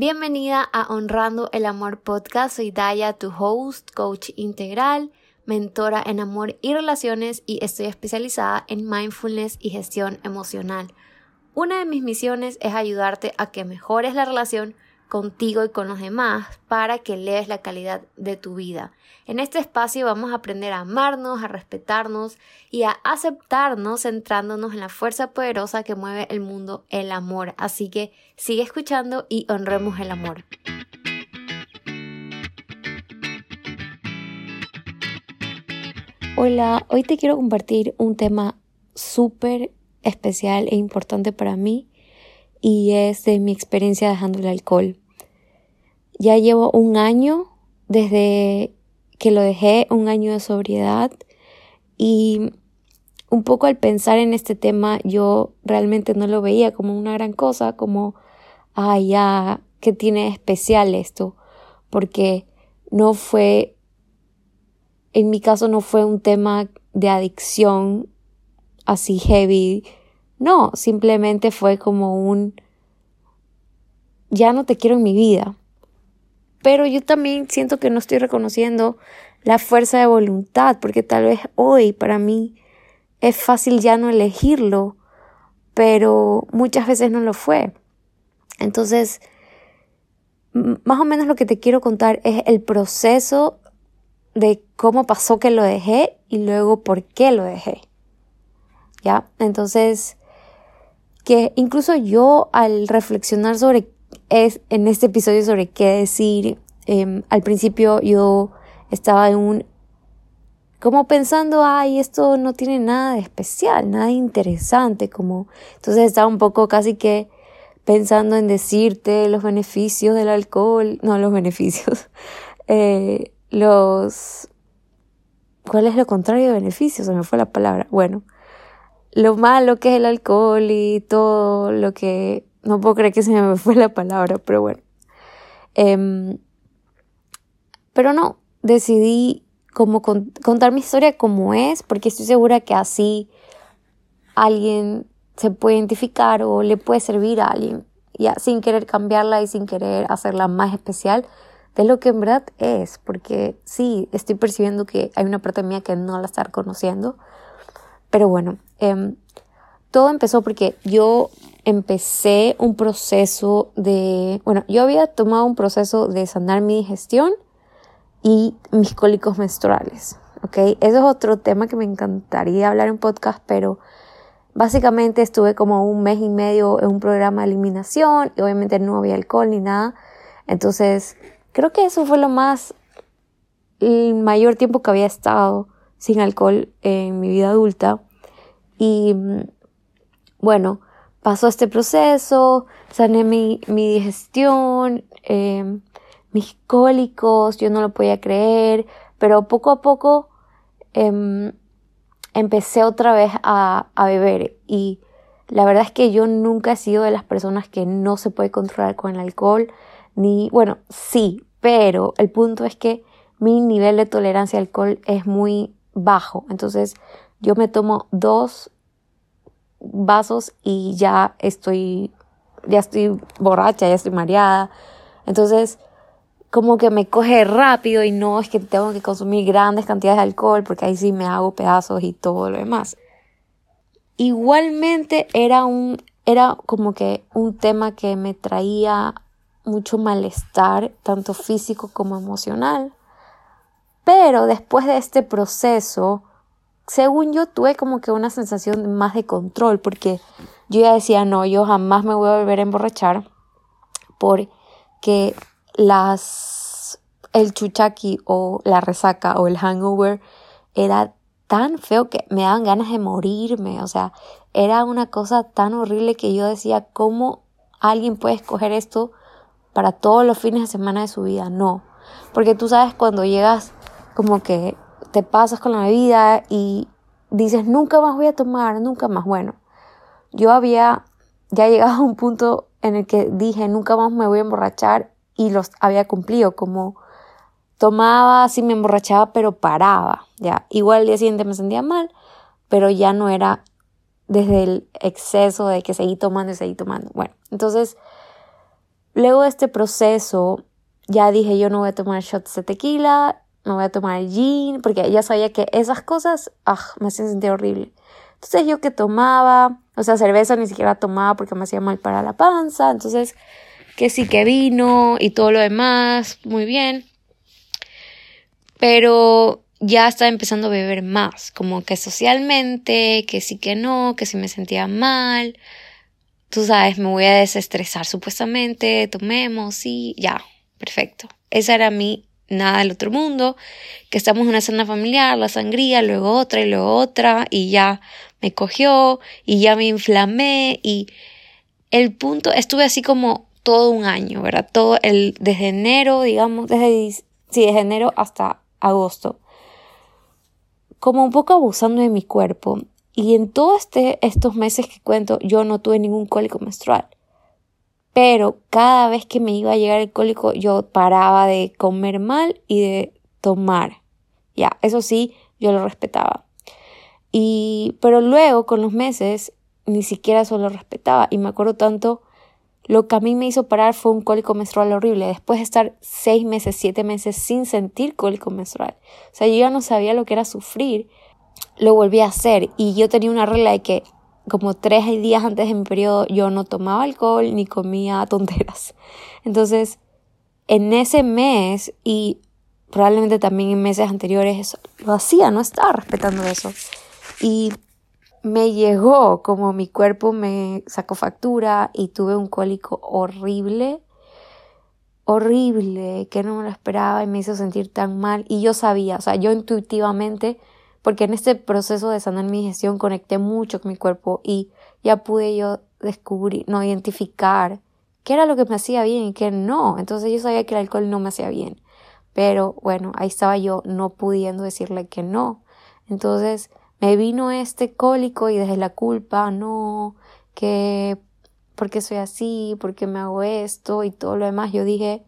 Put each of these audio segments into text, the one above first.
Bienvenida a Honrando el Amor Podcast. Soy Daya, tu host, coach integral, mentora en amor y relaciones y estoy especializada en mindfulness y gestión emocional. Una de mis misiones es ayudarte a que mejores la relación contigo y con los demás para que eleves la calidad de tu vida. En este espacio vamos a aprender a amarnos, a respetarnos y a aceptarnos centrándonos en la fuerza poderosa que mueve el mundo, el amor. Así que sigue escuchando y honremos el amor. Hola, hoy te quiero compartir un tema súper especial e importante para mí y es de mi experiencia dejando el alcohol. Ya llevo un año desde que lo dejé, un año de sobriedad y un poco al pensar en este tema yo realmente no lo veía como una gran cosa, como, ay, ya, ¿qué tiene especial esto? Porque no fue, en mi caso no fue un tema de adicción así heavy, no, simplemente fue como un ya no te quiero en mi vida. Pero yo también siento que no estoy reconociendo la fuerza de voluntad, porque tal vez hoy para mí es fácil ya no elegirlo, pero muchas veces no lo fue. Entonces, más o menos lo que te quiero contar es el proceso de cómo pasó que lo dejé y luego por qué lo dejé. ¿Ya? Entonces, que incluso yo al reflexionar sobre es en este episodio sobre qué decir, em, al principio yo estaba en un como pensando, ay, esto no tiene nada de especial, nada interesante, como entonces estaba un poco casi que pensando en decirte los beneficios del alcohol, no los beneficios, eh, los, ¿cuál es lo contrario de beneficios? Se me fue la palabra. Bueno, lo malo que es el alcohol y todo lo que... No puedo creer que se me fue la palabra, pero bueno. Em, pero no, decidí como contar mi historia como es, porque estoy segura que así alguien se puede identificar o le puede servir a alguien, ya sin querer cambiarla y sin querer hacerla más especial de lo que en verdad es, porque sí, estoy percibiendo que hay una parte mía que no la está reconociendo, pero bueno, em, todo empezó porque yo empecé un proceso de, bueno, yo había tomado un proceso de sanar mi digestión y mis cólicos menstruales, ¿ok? Eso es otro tema que me encantaría hablar en podcast, pero básicamente estuve como un mes y medio en un programa de eliminación y obviamente no había alcohol ni nada. Entonces, creo que eso fue lo más, el mayor tiempo que había estado sin alcohol en mi vida adulta. Y bueno, pasó este proceso, sané mi, mi digestión, em, mis cólicos, yo no lo podía creer, pero poco a poco em, empecé otra vez a, a beber y la verdad es que yo nunca he sido de las personas que no se puede controlar con el alcohol, ni, bueno, sí, pero el punto es que mi nivel de tolerancia al alcohol es muy bajo. Entonces, yo me tomo dos vasos y ya estoy, ya estoy borracha, ya estoy mareada. Entonces, como que me coge rápido y no es que tengo que consumir grandes cantidades de alcohol porque ahí sí me hago pedazos y todo lo demás. Igualmente era un, era como que un tema que me traía mucho malestar, tanto físico como emocional. Pero después de este proceso, según yo tuve como que una sensación más de control porque yo ya decía, no, yo jamás me voy a volver a emborrachar porque las, el chuchaki o la resaca o el hangover era tan feo que me daban ganas de morirme, o sea, era una cosa tan horrible que yo decía, ¿cómo alguien puede escoger esto para todos los fines de semana de su vida? No, porque tú sabes cuando llegas como que te pasas con la bebida y dices, nunca más voy a tomar, nunca más. Bueno, yo había ya llegado a un punto en el que dije, nunca más me voy a emborrachar y los había cumplido, como tomaba, así me emborrachaba, pero paraba, ya. Igual el día siguiente me sentía mal, pero ya no era desde el exceso de que seguí tomando y seguí tomando. Bueno, entonces luego de este proceso, ya dije, yo no voy a tomar shots de tequila, no voy a tomar gin, porque ya sabía que esas cosas, ah, me hacían sentir horrible. Entonces yo que tomaba, o sea, cerveza ni siquiera tomaba porque me hacía mal para la panza, entonces que sí que vino y todo lo demás, muy bien. Pero ya estaba empezando a beber más, como que socialmente, que sí que no, que si me sentía mal. Tú sabes, me voy a desestresar supuestamente, tomemos, sí, ya, perfecto. Esa era mi nada del otro mundo, que estamos en una cena familiar, la sangría, luego otra y luego otra, y ya me cogió, y ya me inflamé, y el punto, estuve así como todo un año, ¿verdad? Todo el, desde enero, digamos, desde, sí, desde enero hasta agosto, como un poco abusando de mi cuerpo. Y en todos este, estos meses que cuento, yo no tuve ningún cólico menstrual. Pero cada vez que me iba a llegar el cólico, yo paraba de comer mal y de tomar. Ya, eso sí, yo lo respetaba. Y, pero luego, con los meses, ni siquiera eso lo respetaba. Y me acuerdo tanto, lo que a mí me hizo parar fue un cólico menstrual horrible. Después de estar seis meses, siete meses sin sentir cólico menstrual. O sea, yo ya no sabía lo que era sufrir. Lo volví a hacer. Y yo tenía una regla de que como tres días antes de mi periodo yo no tomaba alcohol ni comía tonteras. Entonces, en ese mes y probablemente también en meses anteriores lo hacía, no estaba respetando eso. Y me llegó como mi cuerpo me sacó factura y tuve un cólico horrible, horrible, que no me lo esperaba y me hizo sentir tan mal. Y yo sabía, o sea, yo intuitivamente porque en este proceso de sanar mi gestión conecté mucho con mi cuerpo y ya pude yo descubrir, no identificar qué era lo que me hacía bien y qué no. Entonces yo sabía que el alcohol no me hacía bien. Pero bueno, ahí estaba yo no pudiendo decirle que no. Entonces me vino este cólico y desde la culpa, no, que porque soy así, porque me hago esto y todo lo demás, yo dije,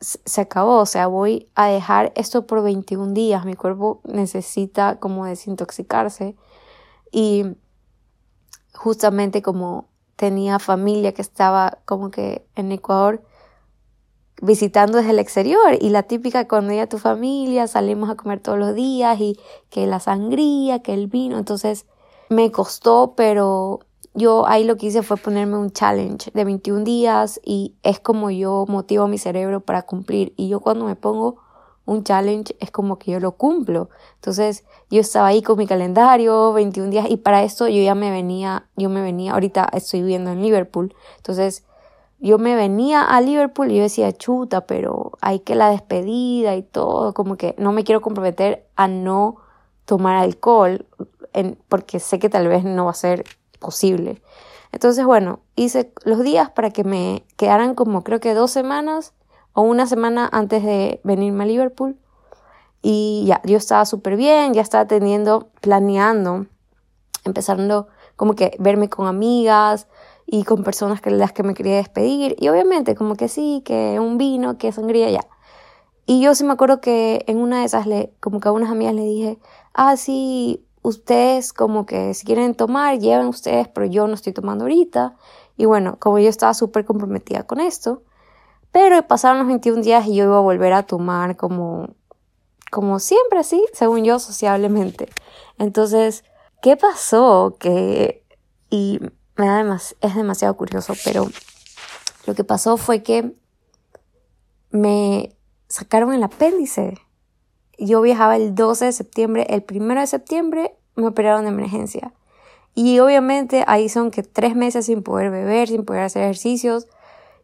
se acabó, o sea, voy a dejar esto por 21 días, mi cuerpo necesita como desintoxicarse. Y justamente como tenía familia que estaba como que en Ecuador visitando desde el exterior y la típica cuando a tu familia salimos a comer todos los días y que la sangría, que el vino, entonces me costó, pero yo ahí lo que hice fue ponerme un challenge de 21 días y es como yo motivo a mi cerebro para cumplir. Y yo cuando me pongo un challenge es como que yo lo cumplo. Entonces yo estaba ahí con mi calendario, 21 días y para esto yo ya me venía, yo me venía, ahorita estoy viviendo en Liverpool. Entonces yo me venía a Liverpool y yo decía, chuta, pero hay que la despedida y todo, como que no me quiero comprometer a no tomar alcohol porque sé que tal vez no va a ser posible. Entonces, bueno, hice los días para que me quedaran como creo que dos semanas o una semana antes de venirme a Liverpool. Y ya, yo estaba súper bien, ya estaba teniendo, planeando, empezando como que verme con amigas y con personas que las que me quería despedir. Y obviamente como que sí, que un vino, que sangría, ya. Y yo sí me acuerdo que en una de esas, le, como que a unas amigas le dije, ah, sí, ustedes como que si quieren tomar, lleven ustedes, pero yo no estoy tomando ahorita. Y bueno, como yo estaba súper comprometida con esto, pero pasaron los 21 días y yo iba a volver a tomar como, como siempre, así, según yo, sociablemente. Entonces, ¿qué pasó? Que, y me da es demasiado curioso, pero lo que pasó fue que me sacaron el apéndice yo viajaba el 12 de septiembre, el 1 de septiembre me operaron de emergencia. Y obviamente ahí son que tres meses sin poder beber, sin poder hacer ejercicios,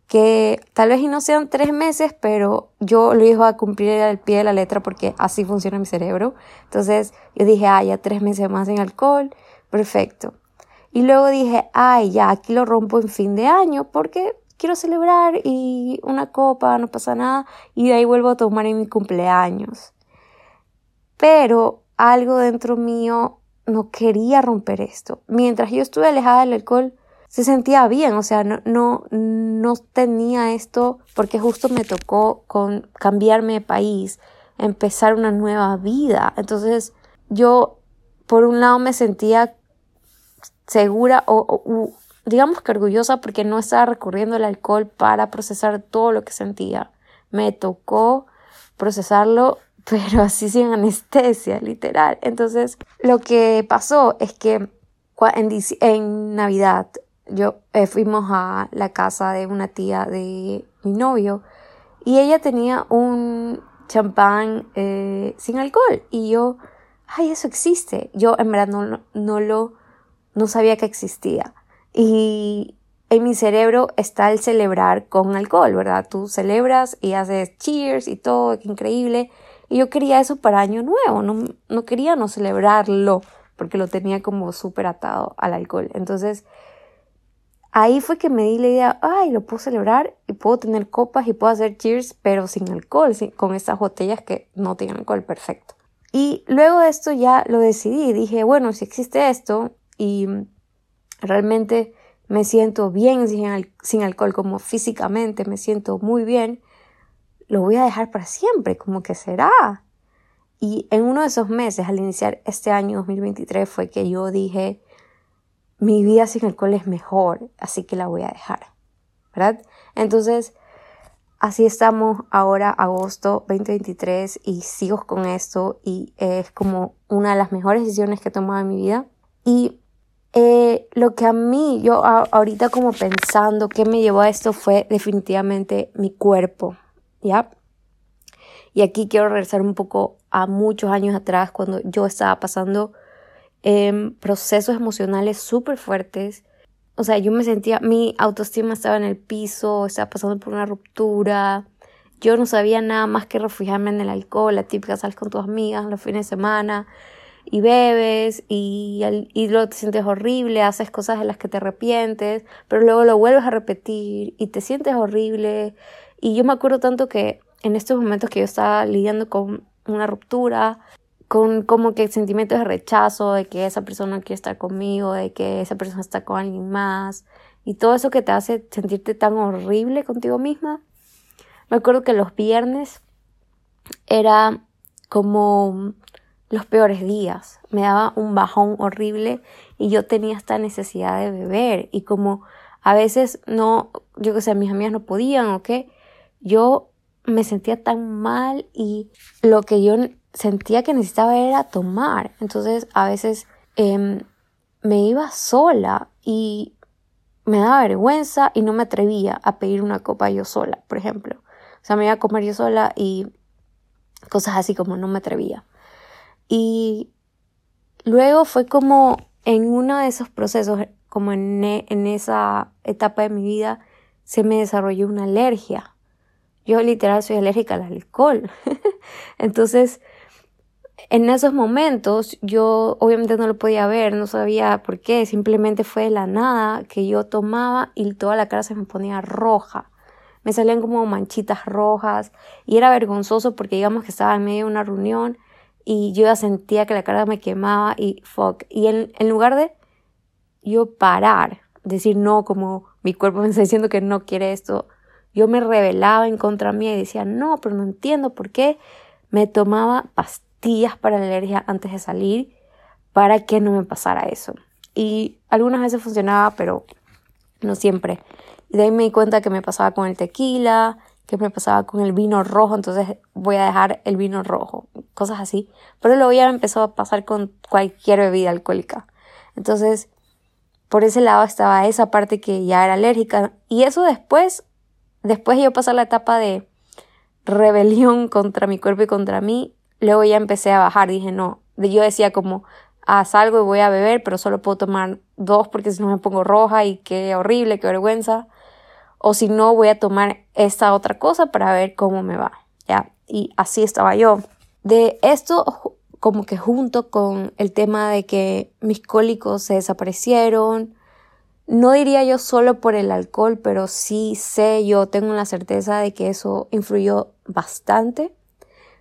que tal vez no sean tres meses, pero yo lo iba a cumplir al pie de la letra porque así funciona mi cerebro. Entonces yo dije, ah, ya tres meses más sin alcohol, perfecto. Y luego dije, ay, ya, aquí lo rompo en fin de año porque quiero celebrar y una copa, no pasa nada. Y de ahí vuelvo a tomar en mi cumpleaños pero algo dentro mío no quería romper esto. Mientras yo estuve alejada del alcohol, se sentía bien, o sea, no, no, no tenía esto porque justo me tocó con cambiarme de país, empezar una nueva vida. Entonces, yo, por un lado, me sentía segura o, digamos que orgullosa porque no estaba recurriendo al alcohol para procesar todo lo que sentía. Me tocó procesarlo, pero así sin anestesia, literal. Entonces, lo que pasó es que en, en Navidad yo eh, fuimos a la casa de una tía de mi novio y ella tenía un champán eh, sin alcohol y yo, ay, eso existe. Yo en verdad no, no lo, no sabía que existía. Y en mi cerebro está el celebrar con alcohol, ¿verdad? Tú celebras y haces cheers y todo, qué increíble. Y yo quería eso para Año Nuevo, no, no quería no celebrarlo porque lo tenía como súper atado al alcohol. Entonces, ahí fue que me di la idea, ay, lo puedo celebrar y puedo tener copas y puedo hacer cheers, pero sin alcohol, con estas botellas que no tienen alcohol, perfecto. Y luego de esto ya lo decidí, dije, bueno, si existe esto y realmente me siento bien sin, sin alcohol, como físicamente me siento muy bien, lo voy a dejar para siempre, como que será. Y en uno de esos meses, al iniciar este año 2023, fue que yo dije, mi vida sin alcohol es mejor, así que la voy a dejar, ¿verdad? Entonces, así estamos ahora, agosto 2023, y sigo con esto, y es como una de las mejores decisiones que he tomado en mi vida. Y eh, lo que a mí, yo ahorita como pensando qué me llevó a esto fue definitivamente mi cuerpo, ¿ya? Y aquí quiero regresar un poco a muchos años atrás cuando yo estaba pasando em, procesos emocionales súper fuertes. O sea, yo me sentía, mi autoestima estaba en el piso, estaba pasando por una ruptura. Yo no sabía nada más que refugiarme en el alcohol, la típica sales con tus amigas los fines de semana y bebes y, y luego te sientes horrible, haces cosas de las que te arrepientes, pero luego lo vuelves a repetir y te sientes horrible. Y yo me acuerdo tanto que en estos momentos que yo estaba lidiando con una ruptura, con como que sentimientos de rechazo, de que esa persona quiere estar conmigo, de que esa persona está con alguien más, y todo eso que te hace sentirte tan horrible contigo misma. Me acuerdo que los viernes era como los peores días, me daba un bajón horrible y yo tenía esta necesidad de beber. Y como a veces no, yo que sé, mis amigas no podían o qué, yo me sentía tan mal y lo que yo sentía que necesitaba era tomar. Entonces a veces em, me iba sola y me daba vergüenza y no me atrevía a pedir una copa yo sola, por ejemplo. O sea, me iba a comer yo sola y cosas así como no me atrevía. Y luego fue como en uno de esos procesos, como en, en esa etapa de mi vida, se me desarrolló una alergia yo literal soy alérgica al alcohol. Entonces, en esos momentos yo obviamente no lo podía ver, no sabía por qué, simplemente fue de la nada que yo tomaba y toda la cara se me ponía roja. Me salían como manchitas rojas y era vergonzoso porque digamos que estaba en medio de una reunión y yo ya sentía que la cara me quemaba y fuck. Y en, en lugar de yo parar, decir no, como mi cuerpo me está diciendo que no quiere esto, yo me rebelaba en contra mía y decía, no, pero no entiendo por qué me tomaba pastillas para la alergia antes de salir para que no me pasara eso. Y algunas veces funcionaba, pero no siempre. Y de ahí me di cuenta que me pasaba con el tequila, que me pasaba con el vino rojo, entonces voy a dejar el vino rojo, cosas así. Pero luego ya me empezó a pasar con cualquier bebida alcohólica. Entonces, por ese lado estaba esa parte que ya era alérgica. Y eso después Después yo pasé la etapa de rebelión contra mi cuerpo y contra mí, luego ya empecé a bajar, dije no, yo decía como, ah, salgo y voy a beber, pero solo puedo tomar dos porque si no me pongo roja y qué horrible, qué vergüenza, o si no voy a tomar esta otra cosa para ver cómo me va, ya, y así estaba yo. De esto como que junto con el tema de que mis cólicos se desaparecieron, no diría yo solo por el alcohol, pero sí sé, yo tengo la certeza de que eso influyó bastante.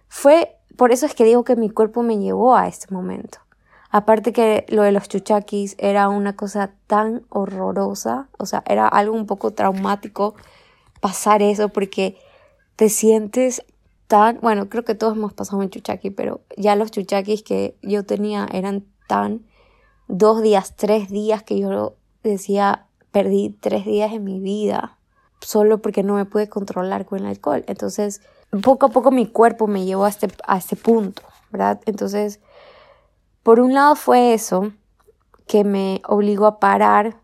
Fue, por eso es que digo que mi cuerpo me llevó a este momento. Aparte que lo de los chuchaquis era una cosa tan horrorosa, o sea, era algo un poco traumático pasar eso porque te sientes tan, bueno, creo que todos hemos pasado un chuchaqui, pero ya los chuchaquis que yo tenía eran tan dos días, tres días que yo decía, perdí tres días en mi vida solo porque no me pude controlar con el alcohol. Entonces, poco a poco mi cuerpo me llevó a este, a este punto, ¿verdad? Entonces, por un lado fue eso que me obligó a parar.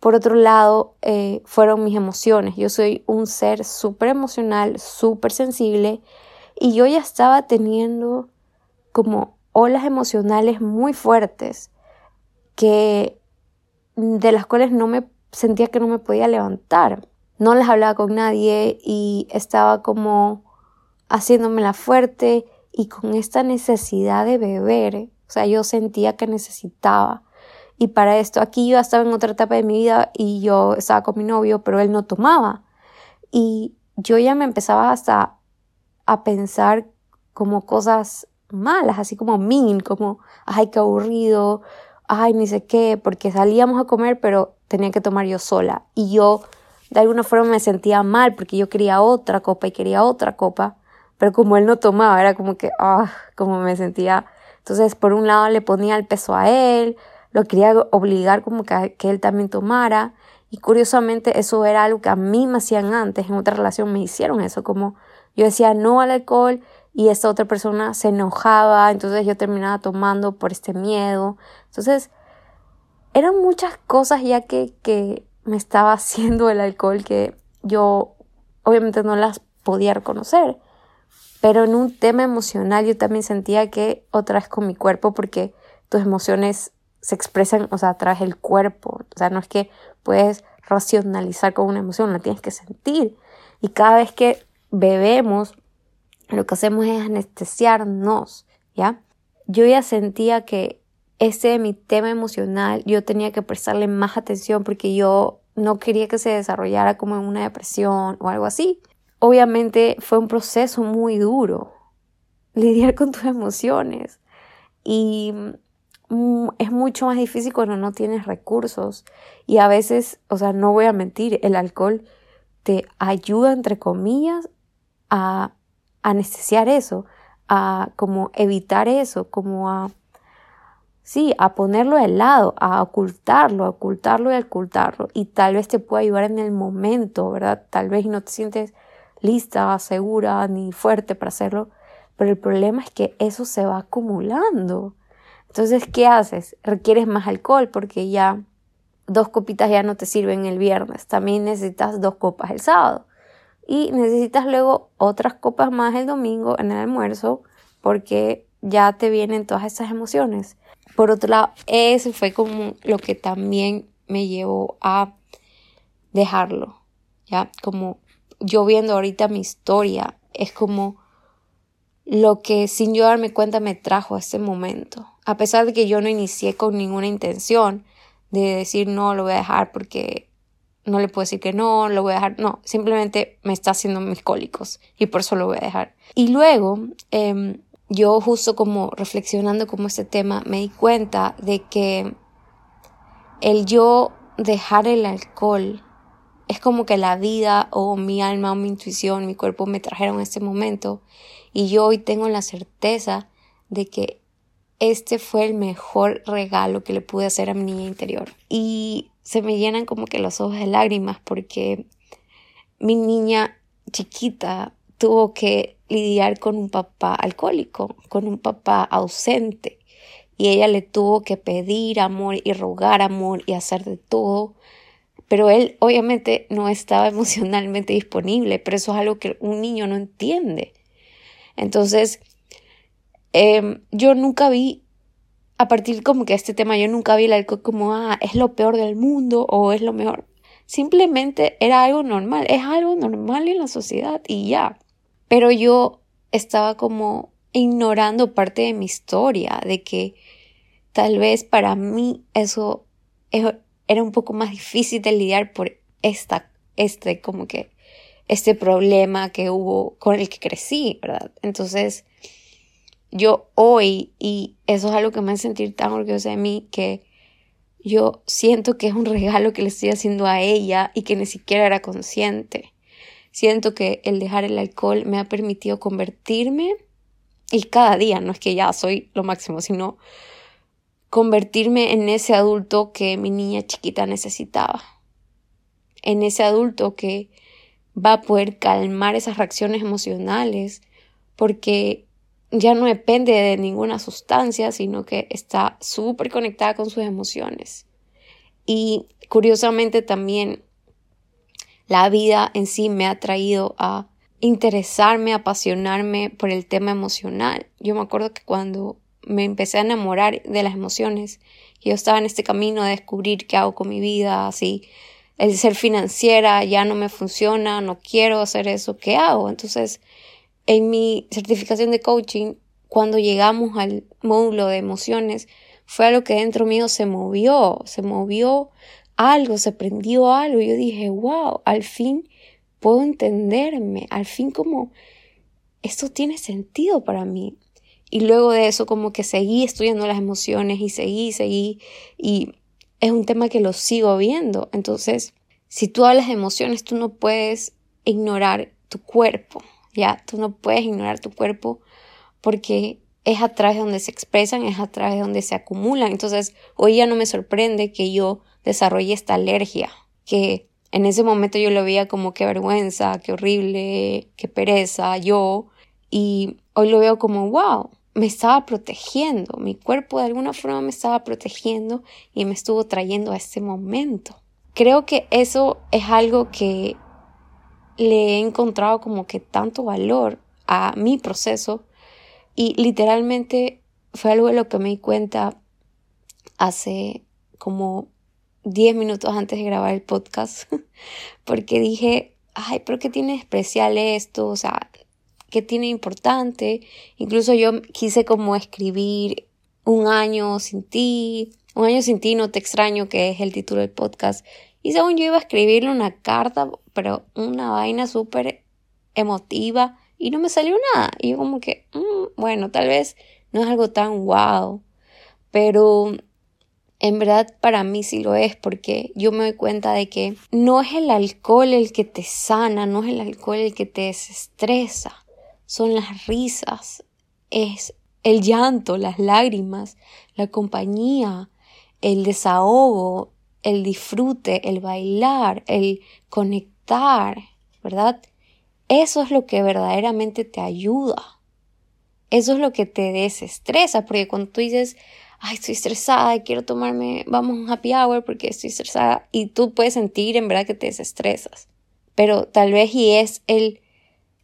Por otro lado, eh, fueron mis emociones. Yo soy un ser súper emocional, súper sensible y yo ya estaba teniendo como olas emocionales muy fuertes que de las cuales no me sentía que no me podía levantar. No les hablaba con nadie y estaba como haciéndomela fuerte y con esta necesidad de beber. O sea, yo sentía que necesitaba. Y para esto, aquí yo estaba en otra etapa de mi vida y yo estaba con mi novio, pero él no tomaba. Y yo ya me empezaba hasta a pensar como cosas malas, así como mean, como, ay, qué aburrido, ay, ni sé qué, porque salíamos a comer, pero tenía que tomar yo sola. Y yo, de alguna forma, me sentía mal porque yo quería otra copa y quería otra copa, pero como él no tomaba, era como que, ah, como me sentía. Entonces, por un lado, le ponía el peso a él, lo quería obligar como que, que él también tomara. Y curiosamente, eso era algo que a mí me hacían antes, en otra relación me hicieron eso, como yo decía no al alcohol y esta otra persona se enojaba, entonces yo terminaba tomando por este miedo. Entonces, eran muchas cosas ya que, que me estaba haciendo el alcohol que yo obviamente no las podía reconocer. Pero en un tema emocional yo también sentía que otra vez con mi cuerpo porque tus emociones se expresan, o sea, a través del cuerpo. O sea, no es que puedes racionalizar con una emoción, la tienes que sentir. Y cada vez que bebemos, lo que hacemos es anestesiarnos, ¿ya? Yo ya sentía que ese mi tema emocional, yo tenía que prestarle más atención porque yo no quería que se desarrollara como en una depresión o algo así. Obviamente fue un proceso muy duro lidiar con tus emociones y mm, es mucho más difícil cuando no tienes recursos y a veces, o sea, no voy a mentir, el alcohol te ayuda entre comillas a anestesiar eso, a como evitar eso, como a, sí, a ponerlo de lado, a ocultarlo, a ocultarlo y a ocultarlo. Y tal vez te pueda ayudar en el momento, ¿verdad? Tal vez no te sientes lista, segura, ni fuerte para hacerlo, pero el problema es que eso se va acumulando. Entonces, ¿qué haces? Requieres más alcohol porque ya dos copitas ya no te sirven el viernes, también necesitas dos copas el sábado y necesitas luego otras copas más el domingo en el almuerzo porque ya te vienen todas esas emociones. Por otro lado, eso fue como lo que también me llevó a dejarlo, ¿ya? Como yo viendo ahorita mi historia, es como lo que sin yo darme cuenta me trajo a este momento. A pesar de que yo no inicié con ninguna intención de decir no, lo voy a dejar porque no le puedo decir que no, lo voy a dejar, no, simplemente me está haciendo mis cólicos y por eso lo voy a dejar. Y luego, em, yo justo como reflexionando como este tema, me di cuenta de que el yo dejar el alcohol es como que la vida o mi alma o mi intuición, mi cuerpo me trajeron este momento y yo hoy tengo la certeza de que este fue el mejor regalo que le pude hacer a mi niña interior. Y se me llenan como que los ojos de lágrimas porque mi niña chiquita tuvo que lidiar con un papá alcohólico, con un papá ausente. Y ella le tuvo que pedir amor y rogar amor y hacer de todo. Pero él obviamente no estaba emocionalmente disponible, pero eso es algo que un niño no entiende. Entonces, em, yo nunca vi a partir como que este tema yo nunca vi el alcohol como, ah, es lo peor del mundo o es lo mejor. Simplemente era algo normal, es algo normal en la sociedad y ya. Pero yo estaba como ignorando parte de mi historia, de que tal vez para mí eso era un poco más difícil de lidiar por esta, este, como que, este problema que hubo con el que crecí, ¿verdad? Entonces, yo hoy, y eso es algo que me hace sentir tan orgullosa de mí, que yo siento que es un regalo que le estoy haciendo a ella y que ni siquiera era consciente. Siento que el dejar el alcohol me ha permitido convertirme, y cada día, no es que ya soy lo máximo, sino convertirme en ese adulto que mi niña chiquita necesitaba. en ese adulto que va a poder calmar esas reacciones emocionales porque ya no depende de ninguna sustancia, sino que está súper conectada con sus emociones. Y curiosamente también la vida en sí me ha traído a interesarme, apasionarme por el tema emocional. Yo me acuerdo que cuando me empecé a enamorar de las emociones, yo estaba en este camino de descubrir qué hago con mi vida, así el ser financiera ya no me funciona, no quiero hacer eso, ¿qué hago? Entonces, en mi certificación de coaching, cuando llegamos al módulo de emociones, fue algo que dentro mío se movió, se movió algo, se prendió algo. Yo dije, wow, al fin puedo entenderme, al fin como esto tiene sentido para mí. Y luego de eso como que seguí estudiando las emociones y seguí, seguí y es un tema que lo sigo viendo. Entonces, si tú hablas de emociones, tú no puedes ignorar tu cuerpo, ¿ya? Tú no puedes ignorar tu cuerpo porque es a través de donde se expresan, es a través de donde se acumulan. Entonces, hoy ya no me sorprende que yo desarrolle esta alergia, que en ese momento yo lo veía como qué vergüenza, qué horrible, qué pereza, yo, y hoy lo veo como, wow, me estaba protegiendo, mi cuerpo de alguna forma me estaba protegiendo y me estuvo trayendo a este momento. Creo que eso es algo que le he encontrado como que tanto valor a mi proceso y literalmente fue algo de lo que me di cuenta hace como 10 minutos antes de grabar el podcast porque dije, ay, pero ¿qué tiene especial esto? O sea, qué tiene importante. Incluso yo quise como escribir un año sin ti, un año sin ti, no te extraño, que es el título del podcast. Y según yo iba a escribirle una carta, pero una vaina súper emotiva y no me salió nada. Y yo como que, mm, bueno, tal vez no es algo tan wow, pero en verdad para mí sí lo es porque yo me doy cuenta de que no es el alcohol el que te sana, no es el alcohol el que te desestresa son las risas, es el llanto, las lágrimas, la compañía, el desahogo, el disfrute, el bailar, el conectar, ¿verdad? Eso es lo que verdaderamente te ayuda. Eso es lo que te desestresa, porque cuando tú dices, ay, estoy estresada, quiero tomarme, vamos a un happy hour porque estoy estresada, y tú puedes sentir en verdad que te desestresas. Pero tal vez y es el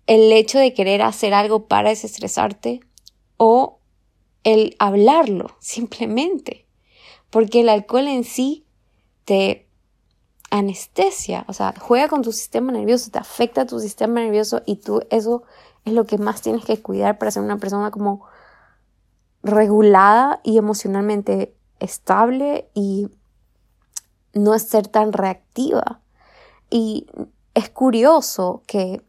el hecho de querer hacer algo para desestresarte o el hablarlo simplemente. Porque el alcohol en sí te anestesia, o sea, juega con tu sistema nervioso, te afecta tu sistema nervioso y tú eso es lo que más tienes que cuidar para ser una persona como regulada y emocionalmente estable y no ser tan reactiva. Y es curioso que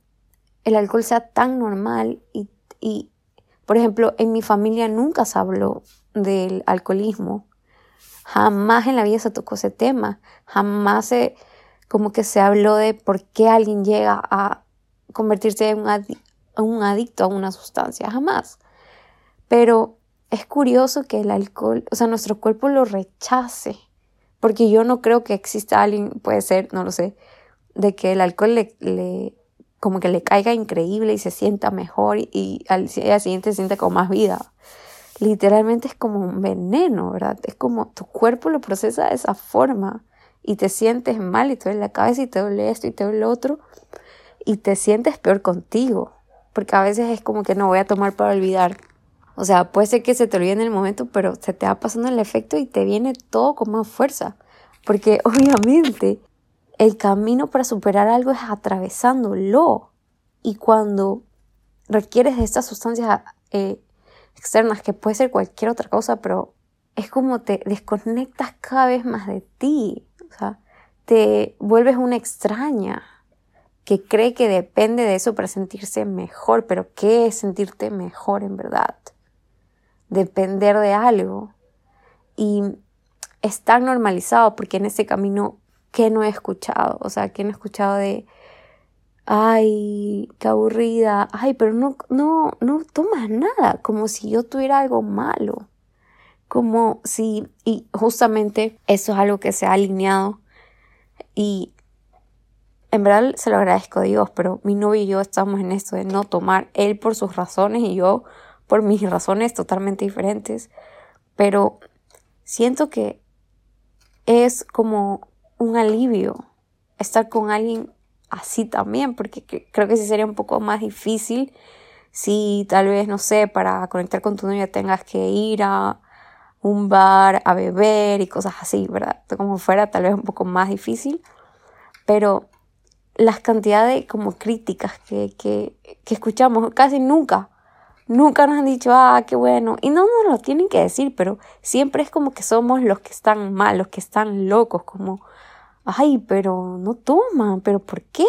el alcohol sea tan normal y, por ejemplo, en mi familia nunca se habló del alcoholismo. Jamás en la vida se tocó ese tema. Jamás se, como que se habló de por qué alguien llega a convertirse en un, adicto a una sustancia. Jamás. Pero es curioso que el alcohol, o sea, nuestro cuerpo lo rechace. Porque yo no creo que exista alguien, puede ser, no lo sé, de que el alcohol le, como que le caiga increíble y se sienta mejor y al siguiente se siente con más vida. Literalmente es como un veneno, ¿verdad? Es como tu cuerpo lo procesa de esa forma y te sientes mal y te duele la cabeza y te duele esto y te duele lo otro y te sientes peor contigo. Porque a veces es como que no voy a tomar para olvidar. O sea, puede ser que se te olvide en el momento, pero se te va pasando el efecto y te viene todo con más fuerza. Porque obviamente el camino para superar algo es atravesándolo. Y cuando requieres de estas sustancias eh, externas, que puede ser cualquier otra cosa, pero es como te desconectas cada vez más de ti. O sea, te vuelves una extraña que cree que depende de eso para sentirse mejor. Pero ¿qué es sentirte mejor en verdad? Depender de algo. Y es tan normalizado porque en ese camino ¿qué no he escuchado? O sea, ¿qué no he escuchado de, ay, qué aburrida, ay, pero no, no, no tomas nada, como si yo tuviera algo malo, como si, y justamente eso es algo que se ha alineado. Y en verdad se lo agradezco a Dios, pero mi novio y yo estamos en esto de no tomar, él por sus razones y yo por mis razones totalmente diferentes, pero siento que es como un alivio estar con alguien así también, porque creo que sí sería un poco más difícil si tal vez, no sé, para conectar con tu novia tengas que ir a un bar a beber y cosas así, ¿verdad? Como fuera tal vez un poco más difícil, pero las cantidades como críticas que, que, que escuchamos casi nunca, nunca nos han dicho, ah, qué bueno, y no nos lo tienen que decir, pero siempre es como que somos los que están mal, los que están locos, como ay, pero no toma, pero ¿por qué?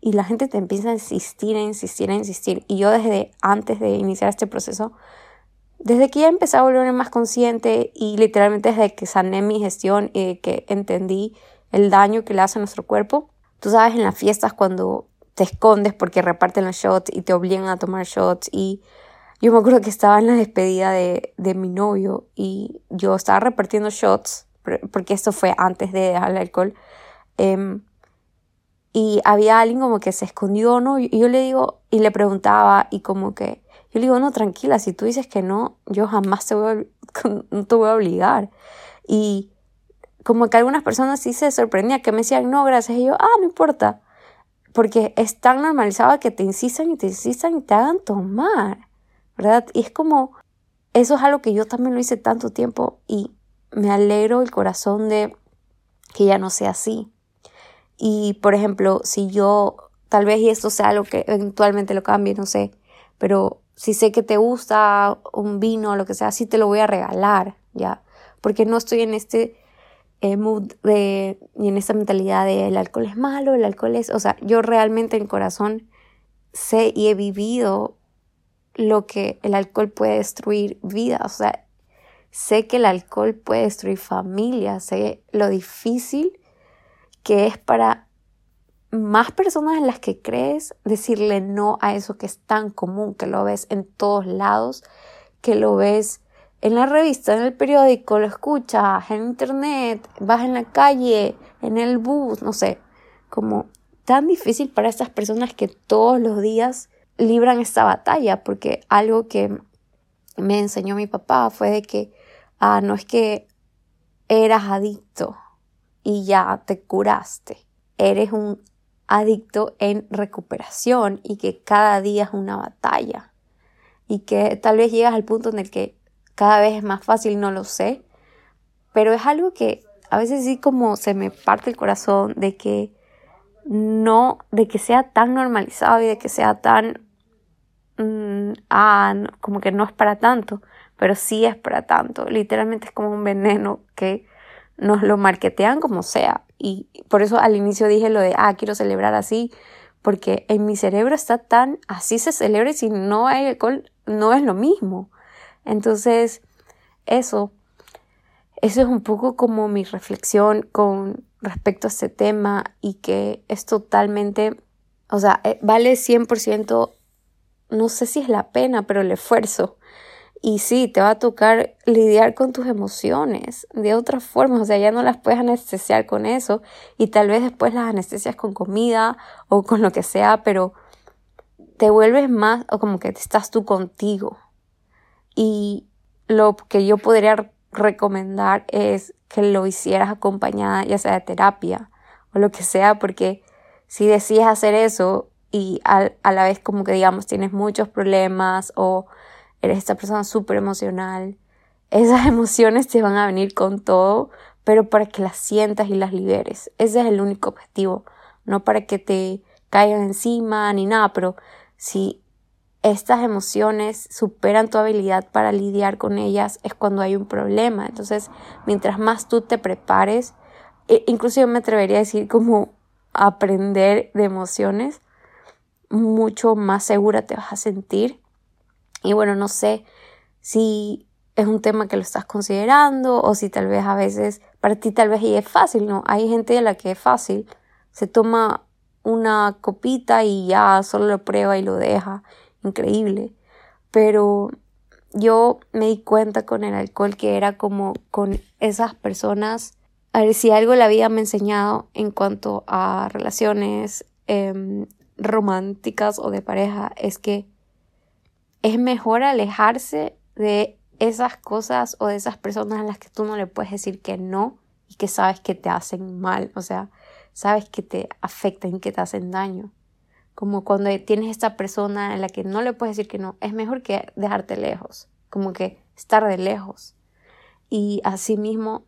Y la gente te empieza a insistir, a insistir, a insistir. Y yo desde antes de iniciar este proceso, desde que ya empecé a volverme más consciente y literalmente desde que sané mi gestión y que entendí el daño que le hace a nuestro cuerpo, tú sabes, en las fiestas cuando te escondes porque reparten los shots y te obligan a tomar shots y yo me acuerdo que estaba en la despedida de, de mi novio y yo estaba repartiendo shots porque esto fue antes de dejar el alcohol. Em, y había alguien como que se escondió, ¿no? Y yo le digo, y le preguntaba, y como que, yo le digo, no, tranquila, si tú dices que no, yo jamás te voy a, obligar. Y como que algunas personas sí se sorprendían, que me decían, no, gracias, y yo, ah, no importa. Porque es tan normalizado que te insistan y te insistan y te hagan tomar, ¿verdad? Y es como, eso es algo que yo también lo hice tanto tiempo y me alegro el corazón de que ya no sea así. Y por ejemplo, si yo, tal vez y esto sea algo que eventualmente lo cambie, no sé, pero si sé que te gusta un vino o lo que sea, sí te lo voy a regalar, ¿ya? Porque no estoy en este eh, mood de, ni en esta mentalidad de el alcohol es malo, el alcohol es, o sea, yo realmente en corazón sé y he vivido lo que el alcohol puede destruir vidas, o sea, Sé que el alcohol puede destruir familias, sé lo difícil que es para más personas en las que crees decirle no a eso que es tan común, que lo ves en todos lados, que lo ves en la revista, en el periódico, lo escuchas en internet, vas en la calle, en el bus, no sé, como tan difícil para estas personas que todos los días libran esta batalla, porque algo que me enseñó mi papá fue de que ah, no es que eras adicto y ya te curaste, eres un adicto en recuperación y que cada día es una batalla y que tal vez llegas al punto en el que cada vez es más fácil, no lo sé, pero es algo que a veces sí como se me parte el corazón de que no, de que sea tan normalizado y de que sea tan, mm, ah, como que no es para tanto pero sí es para tanto. Literalmente es como un veneno que nos lo marketean como sea. Y por eso al inicio dije lo de, ah, quiero celebrar así, porque en mi cerebro está tan, así se celebra y si no hay alcohol, no es lo mismo. Entonces, eso, eso es un poco como mi reflexión con respecto a este tema y que es totalmente, o sea, eh, vale 100%, no sé si es la pena, pero el esfuerzo y sí, te va a tocar lidiar con tus emociones de otra forma, o sea, ya no las puedes anestesiar con eso y tal vez después las anestesias con comida o con lo que sea, pero te vuelves más o como que estás tú contigo. Y lo que yo podría recomendar es que lo hicieras acompañada ya sea de terapia o lo que sea, porque si decides hacer eso y a, a la vez como que digamos tienes muchos problemas o eres esta persona súper emocional, esas emociones te van a venir con todo, pero para que las sientas y las liberes. Ese es el único objetivo, no para que te caigan encima ni nada, pero si estas emociones superan tu habilidad para lidiar con ellas es cuando hay un problema. Entonces, mientras más tú te prepares, e incluso yo me atrevería a decir como aprender de emociones, mucho más segura te vas a sentir y bueno, no sé si es un tema que lo estás considerando o si tal vez a veces para ti tal vez y es fácil, ¿no? Hay gente a la que es fácil, se toma una copita y ya solo lo prueba y lo deja, increíble. Pero yo me di cuenta con el alcohol que era como con esas personas a ver si algo la vida me ha enseñado en cuanto a relaciones em, románticas o de pareja es que es mejor alejarse de esas cosas o de esas personas a las que tú no le puedes decir que no y que sabes que te hacen mal, o sea, sabes que te afectan que te hacen daño. Como cuando tienes esta persona en la que no le puedes decir que no, es mejor que dejarte lejos, como que estar de lejos. Y asimismo,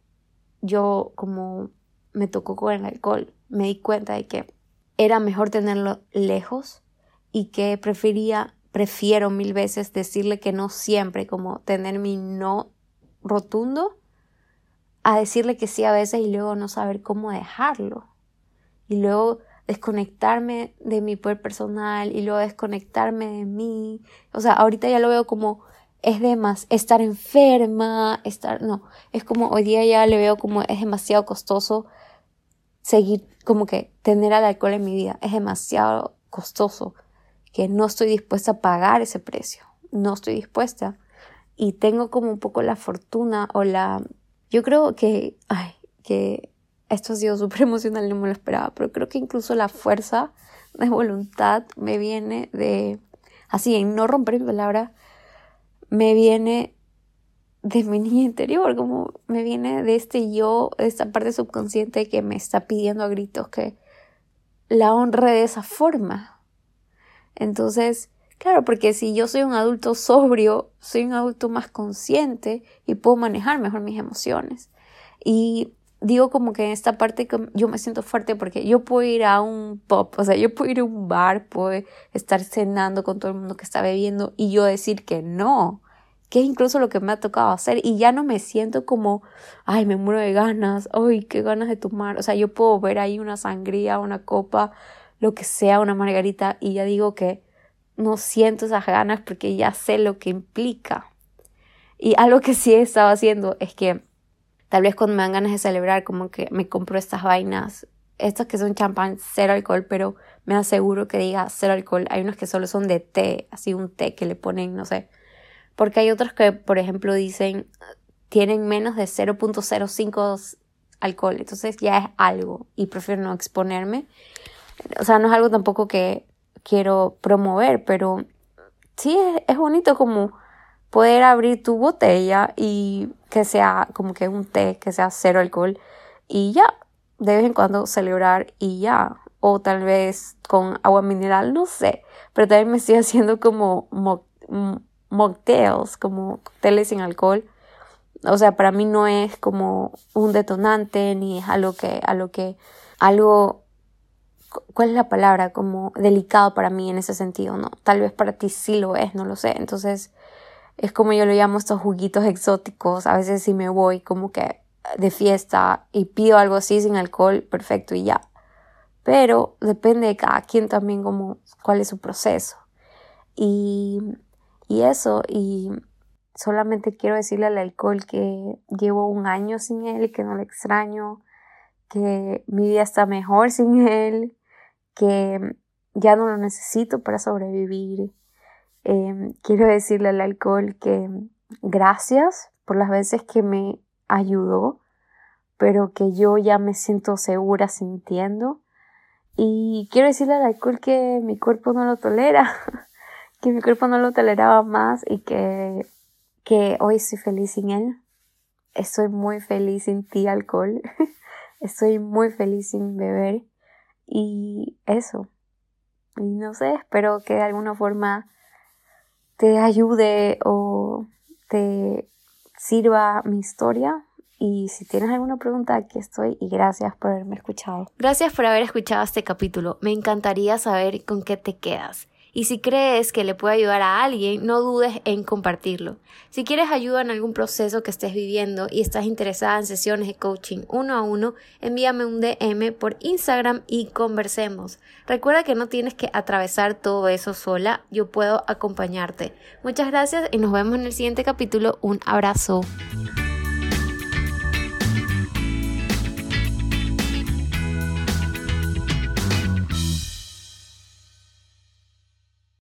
yo como me tocó con el alcohol, me di cuenta de que era mejor tenerlo lejos y que prefería, prefiero mil veces decirle que no siempre, como tener mi no rotundo, a decirle que sí a veces y luego no saber cómo dejarlo. Y luego desconectarme de mi poder personal y luego desconectarme de mí. O sea, ahorita ya lo veo como es de más estar enferma, estar, no, es como hoy día ya le veo como es demasiado costoso seguir como que tener al alcohol en mi vida, es demasiado costoso que no estoy dispuesta a pagar ese precio, no estoy dispuesta y tengo como un poco la fortuna o la, yo creo que, ay, que esto ha sido súper emocional, no me lo esperaba, pero creo que incluso la fuerza de voluntad me viene de, así, en no romper mi palabra, me viene de mi niña interior, como me viene de este yo, de esta parte subconsciente que me está pidiendo a gritos que la honre de esa forma. Entonces, claro, porque si yo soy un adulto sobrio, soy un adulto más consciente y puedo manejar mejor mis emociones. Y digo como que en esta parte yo me siento fuerte porque yo puedo ir a un pop, o sea, yo puedo ir a un bar, puedo estar cenando con todo el mundo que está bebiendo y yo decir que no, que es incluso lo que me ha tocado hacer y ya no me siento como, ay, me muero de ganas, ay, qué ganas de tomar, o sea, yo puedo ver ahí una sangría, una copa, lo que sea, una margarita y ya digo que no siento esas ganas porque ya sé lo que implica. Y algo que sí he estado haciendo es que Tal vez cuando me dan ganas de celebrar, como que me compro estas vainas, estas que son champán cero alcohol, pero me aseguro que diga cero alcohol. Hay unos que solo son de té, así un té que le ponen, no sé. Porque hay otros que, por ejemplo, dicen tienen menos de 0.05 alcohol, entonces ya es algo y prefiero no exponerme. O sea, no es algo tampoco que quiero promover, pero sí es, bonito como poder abrir tu botella y que sea como que un té, que sea cero alcohol y ya, de vez en cuando celebrar y ya, o tal vez con agua mineral, no sé, pero también me estoy haciendo como mocktails, como cócteles sin alcohol. O sea, para mí no es como un detonante ni es algo que, a lo que, algo, ¿cuál es la palabra? Como delicado para mí en ese sentido, ¿no? Tal vez para ti sí lo es, no lo sé. Entonces, es como yo lo llamo estos juguitos exóticos. A veces si me voy como que de fiesta y pido algo así sin alcohol, perfecto y ya. Pero depende de cada quien también como cuál es su proceso. Y, y eso, y solamente quiero decirle al alcohol que llevo un año sin él, que no lo extraño, que mi vida está mejor sin él, que ya no lo necesito para sobrevivir, Em, quiero decirle al alcohol que gracias por las veces que me ayudó, pero que yo ya me siento segura sintiendo. Y quiero decirle al alcohol que mi cuerpo no lo tolera, que mi cuerpo no lo toleraba más y que, que hoy estoy feliz sin él. Estoy muy feliz sin ti, alcohol. Estoy muy feliz sin beber. Y eso. Y no sé, espero que de alguna forma te ayude o te sirva mi historia. Y si tienes alguna pregunta, aquí estoy y gracias por haberme escuchado. Gracias por haber escuchado este capítulo. Me encantaría saber con qué te quedas. Y si crees que le puede ayudar a alguien, no dudes en compartirlo. Si quieres ayuda en algún proceso que estés viviendo y estás interesada en sesiones de coaching uno a uno, envíame un DM por Instagram y conversemos. Recuerda que no tienes que atravesar todo eso sola, yo puedo acompañarte. Muchas gracias y nos vemos en el siguiente capítulo. Un abrazo.